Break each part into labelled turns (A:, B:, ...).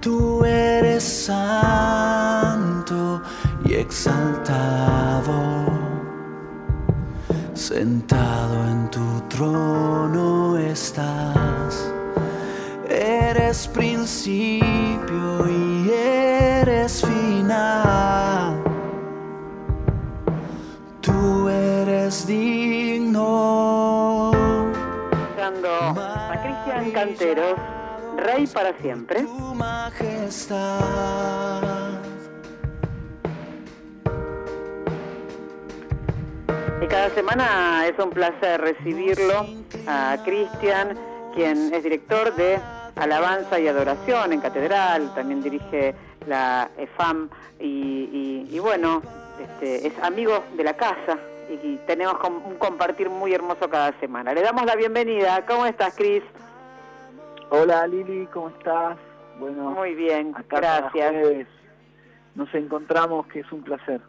A: Tú eres santo y exaltado, sentado en tu trono estás. Eres principio y eres final. Tú eres digno.
B: a Cristian Canteros, Rey para siempre.
A: Tu majestad.
B: Y cada semana es un placer recibirlo a Cristian, quien es director de Alabanza y Adoración en Catedral, también dirige la EFAM y, y- y bueno, este, es amigo de la casa y, y tenemos un compartir muy hermoso cada semana. Le damos la bienvenida. ¿Cómo estás, Cris?
C: Hola Lili, ¿cómo estás? Bueno,
B: Muy bien, gracias.
C: nos encontramos, que es un placer.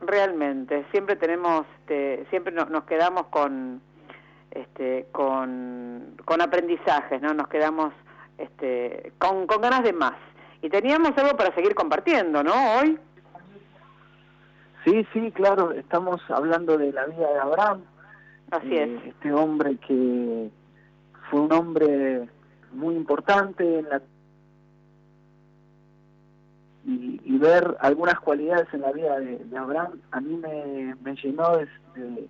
B: Realmente, siempre tenemos, este, siempre no- nos quedamos con, este, con, con aprendizajes, ¿no? Nos quedamos, este, con, con ganas de más. Y teníamos algo para seguir compartiendo, ¿no? Hoy.
C: Sí, sí, claro, estamos hablando de la vida de Abraham,
B: Así
C: eh,
B: es.
C: este hombre que fue un hombre muy importante en la y, y ver algunas cualidades en la vida de, de Abraham a mí me, me llenó de, de-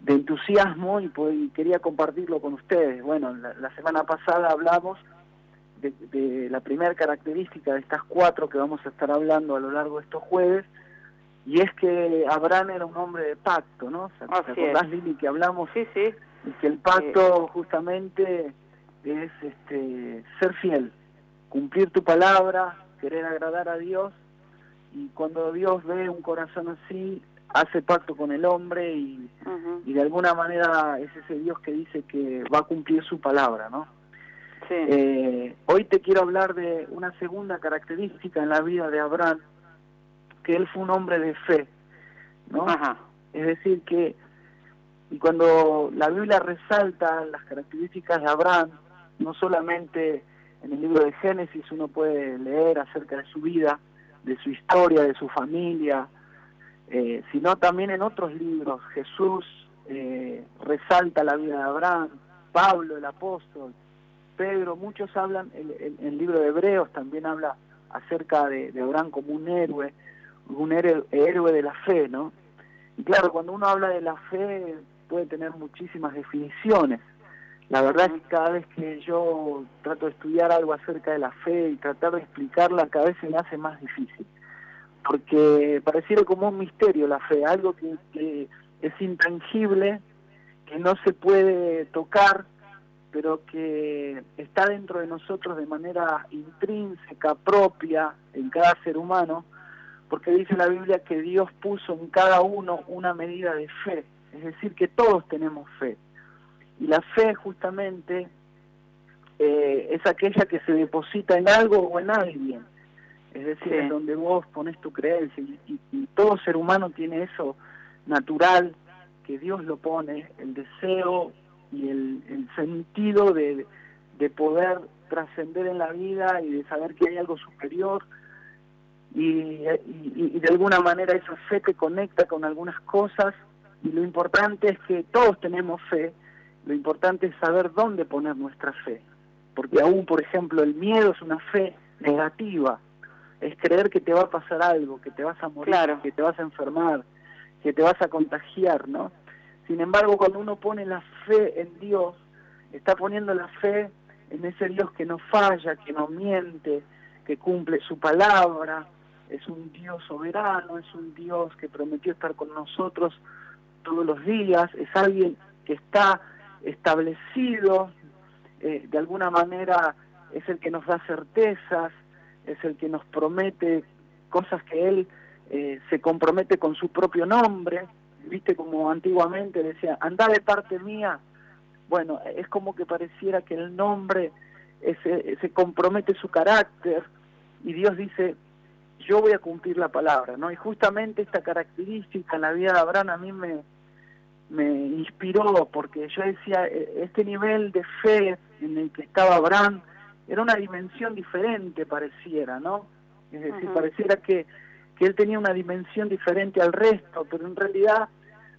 C: de entusiasmo y, pues, y quería compartirlo con ustedes. Bueno, la, la semana pasada hablamos de, de la primera característica de estas cuatro que vamos a estar hablando a lo largo de estos jueves, y es que Abraham era un hombre de pacto, ¿no? ¿Te
B: Así
C: acordás. Lili, que hablamos
B: Sí, sí.
C: y que el pacto justamente es este ser fiel, cumplir tu palabra, querer agradar a Dios y cuando Dios ve un corazón así, hace pacto con el hombre y, y de alguna manera es ese Dios que dice que va a cumplir su palabra, ¿no?
B: Sí.
C: Eh, hoy te quiero hablar de una segunda característica en la vida de Abraham, que él fue un hombre de fe, ¿no?
B: Ajá.
C: Es decir, que y cuando la Biblia resalta las características de Abraham, no solamente en el libro de Génesis uno puede leer acerca de su vida, de su historia, de su familia, eh, sino también en otros libros. Jesús eh, resalta la vida de Abraham, Pablo el apóstol, Pedro, muchos hablan, el, el- libro de Hebreos también habla acerca de, de Abraham como un héroe, un héroe, héroe de la fe, ¿no? Y claro, cuando uno habla de la fe puede tener muchísimas definiciones. La verdad es que cada vez que yo trato de estudiar algo acerca de la fe y tratar de explicarla, cada vez se me hace más difícil. Porque pareciera como un misterio la fe, algo que, que es intangible, que no se puede tocar, pero que está dentro de nosotros de manera intrínseca, propia, en cada ser humano, porque dice la Biblia que Dios puso en cada uno una medida de fe, es decir, que todos tenemos fe. Y la fe justamente eh, es aquella que se deposita en algo o en alguien, es decir,
B: Sí.
C: en donde vos pones tu creencia, y, y- y todo ser humano tiene eso natural, que Dios lo pone, el deseo y el, el sentido de, de poder trascender en la vida y de saber que hay algo superior y, y- y de alguna manera esa fe te conecta con algunas cosas y lo importante es que todos tenemos fe, lo importante es saber dónde poner nuestra fe, porque aún por ejemplo el miedo es una fe negativa, es creer que te va a pasar algo, que te vas a morir,
B: Claro.
C: que te vas a enfermar, que te vas a contagiar, ¿no? Sin embargo, cuando uno pone la fe en Dios, está poniendo la fe en ese Dios que no falla, que no miente, que cumple su palabra, es un Dios soberano, es un Dios que prometió estar con nosotros todos los días, es alguien que está establecido, eh, de alguna manera es el que nos da certezas, es el que nos promete cosas que Él eh, se compromete con su propio nombre, viste como antiguamente decía, anda de parte mía, bueno, es como que pareciera que el nombre se compromete su carácter y Dios dice, yo voy a cumplir la palabra, ¿no? Y justamente esta característica en la vida de Abraham a mí me, me inspiró porque yo decía, eh, este nivel de fe en el que estaba Abraham era una dimensión diferente, pareciera, ¿no? Es decir, pareciera que, que él tenía una dimensión diferente al resto, pero en realidad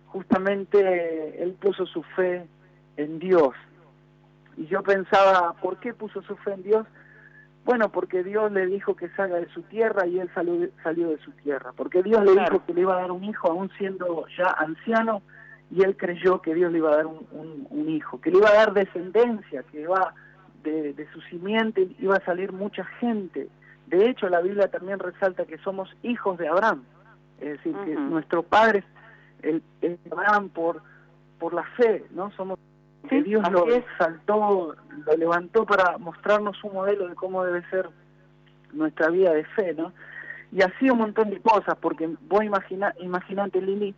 C: justamente él puso su fe en Dios. Y yo pensaba, ¿por qué puso su fe en Dios? Bueno, porque Dios le dijo que salga de su tierra y él salió, salió de su tierra. Porque Dios le dijo que le iba a dar un hijo aún siendo ya anciano y él creyó que Dios le iba a dar un, un, hijo, que le iba a dar descendencia, que iba de, de, su simiente iba a salir mucha gente. De hecho, la Biblia también resalta que somos hijos de Abraham, es decir, que nuestro padre es el, Abraham por, por la fe, ¿no? Somos que Dios lo exaltó, lo levantó para mostrarnos un modelo de cómo debe ser nuestra vida de fe, ¿no? Y así un montón de cosas, porque vos imagina, imaginate, Lili,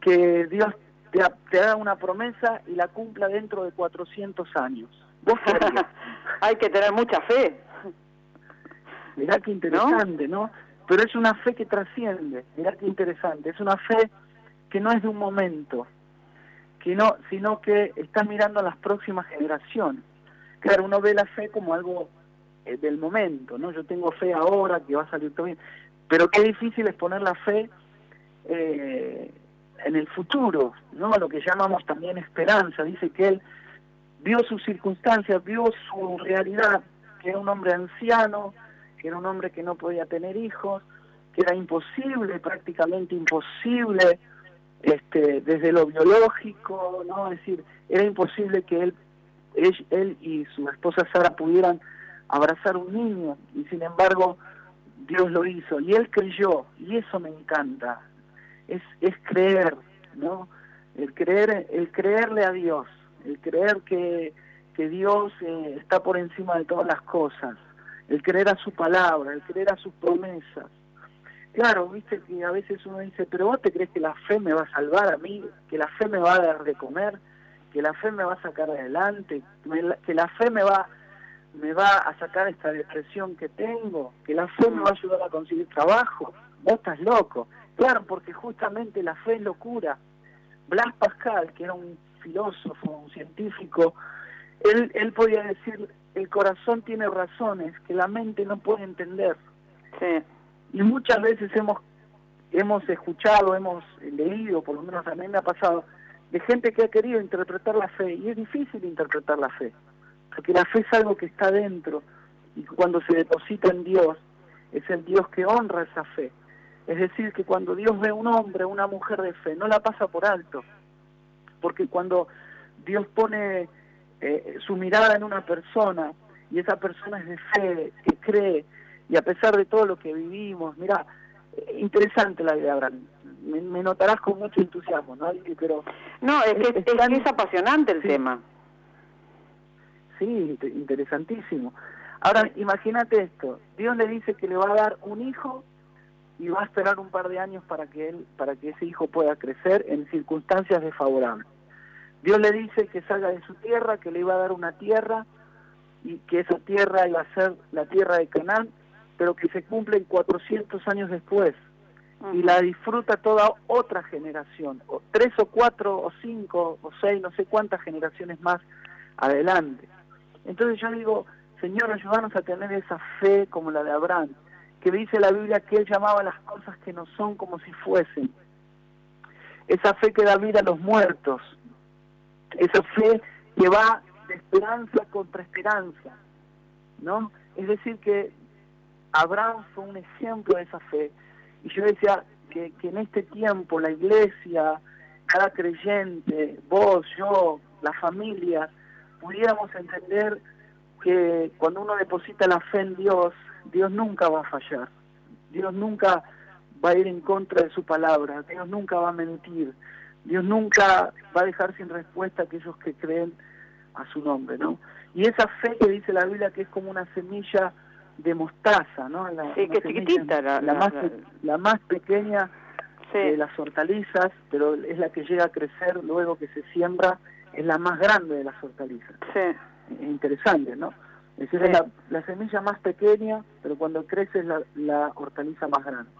C: que Dios te, te da una promesa y la cumpla dentro de 400 años. ¿Vos
B: Hay que tener mucha fe.
C: Mirá qué interesante, ¿no? Pero es una fe que trasciende, mirá qué interesante, es una fe que no es de un momento, que no, sino que está mirando a las próximas generaciones. Claro, uno ve la fe como algo eh, del momento, ¿no? Yo tengo fe ahora que va a salir todo bien, pero qué difícil es poner la fe eh, en el futuro, ¿no? Lo que llamamos también esperanza. Dice que él vio sus circunstancias, vio su realidad, que era un hombre anciano, que era un hombre que no podía tener hijos, que era imposible, prácticamente imposible, este, desde lo biológico, ¿no? Es decir, era imposible que él, él, y su esposa Sara pudieran abrazar un niño, y sin embargo Dios lo hizo, y él creyó, y eso me encanta, es, es creer, ¿no? El creer, el creerle a Dios, el creer que, que Dios eh, está por encima de todas las cosas, el creer a su palabra, el creer a sus promesas. Claro, viste que a veces uno dice, pero vos te crees que la fe me va a salvar a mí, que la fe me va a dar de comer, que la fe me va a sacar adelante, que la fe me va me va a sacar esta depresión que tengo, que la fe me va a ayudar a conseguir trabajo. Vos estás loco. Claro, porque justamente la fe es locura. Blas Pascal, que era un filósofo, un científico, él, él podía decir, el corazón tiene razones que la mente no puede entender. Sí. Y muchas veces hemos, hemos escuchado, hemos leído, por lo menos a mí me ha pasado, de gente que ha querido interpretar la fe, y es difícil interpretar la fe, porque la fe es algo que está dentro, y cuando se deposita en Dios, es el Dios que honra esa fe. Es decir, que cuando Dios ve a un hombre, una mujer de fe, no la pasa por alto, porque cuando Dios pone eh, su mirada en una persona y esa persona es de fe, que cree, y a pesar de todo lo que vivimos, mira, eh, interesante la idea, Abraham. Me, notarás con mucho entusiasmo, ¿no? Pero
B: no, es que es, apasionante el tema.
C: Sí, interesantísimo. Ahora, imagínate esto, Dios le dice que le va a dar un hijo y va a esperar un par de años para que él, para que ese hijo pueda crecer en circunstancias desfavorables. Dios le dice que salga de su tierra, que le iba a dar una tierra y que esa tierra iba a ser la tierra de Canaán, pero que se cumple 400 años después y la disfruta toda otra generación, o tres o cuatro o cinco o seis, no sé cuántas generaciones más adelante. Entonces yo digo, Señor, ayúdanos a tener esa fe como la de Abraham, que dice la Biblia que él llamaba las cosas que no son como si fuesen. Esa fe que da vida a los muertos, esa fe que va de esperanza contra esperanza, ¿no? Es decir, que Abraham fue un ejemplo de esa fe. Y yo decía que, que en este tiempo la iglesia, cada creyente, vos, yo, la familia, pudiéramos entender que cuando uno deposita la fe en Dios, Dios nunca va a fallar. Dios nunca va a ir en contra de su palabra. Dios nunca va a mentir. Dios nunca va a dejar sin respuesta a aquellos que creen a su nombre, ¿no? Y esa fe que dice la Biblia que es como una semilla de mostaza, ¿no?
B: La, sí, que chiquitita.
C: La, más, la más pequeña de las hortalizas, pero es la que llega a crecer luego que se siembra, es la más grande de las hortalizas.
B: Sí.
C: Es interesante, ¿no? Es decir, la, la, semilla más pequeña, pero cuando crece es la, la hortaliza más grande.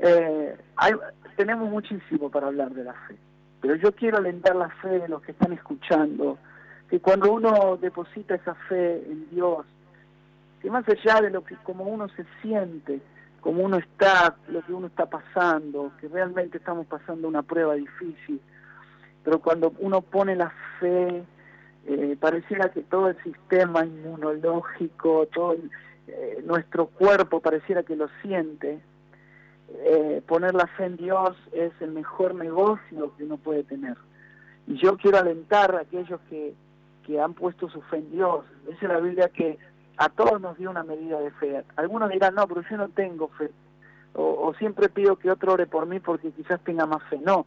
C: Eh, hay, tenemos muchísimo para hablar de la fe, pero yo quiero alentar la fe de los que están escuchando, que cuando uno deposita esa fe en Dios, que más allá de lo que como uno se siente, como uno está, lo que uno está pasando, que realmente estamos pasando una prueba difícil, pero cuando uno pone la fe, eh, pareciera que todo el sistema inmunológico, todo eh, nuestro cuerpo pareciera que lo siente. Eh, poner la fe en Dios es el mejor negocio que uno puede tener. Y yo quiero alentar a aquellos que, que han puesto su fe en Dios. Dice la Biblia que a todos nos dio una medida de fe. Algunos dirán, no, pero yo no tengo fe. O, siempre pido que otro ore por mí porque quizás tenga más fe. No,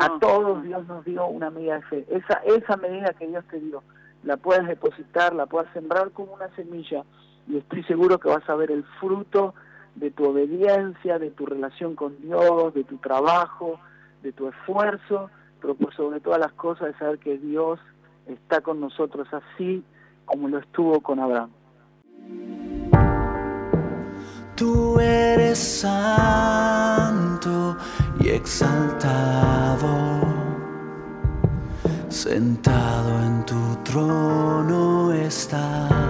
C: a todos Dios nos dio una medida de fe. Esa, esa medida que Dios te dio, la puedes depositar, la puedes sembrar como una semilla y estoy seguro que vas a ver el fruto de tu obediencia, de tu relación con Dios, de tu trabajo, de tu esfuerzo, pero por sobre todas las cosas de saber que Dios está con nosotros así como lo estuvo con Abraham.
A: Tú eres santo exaltado, sentado en tu trono estás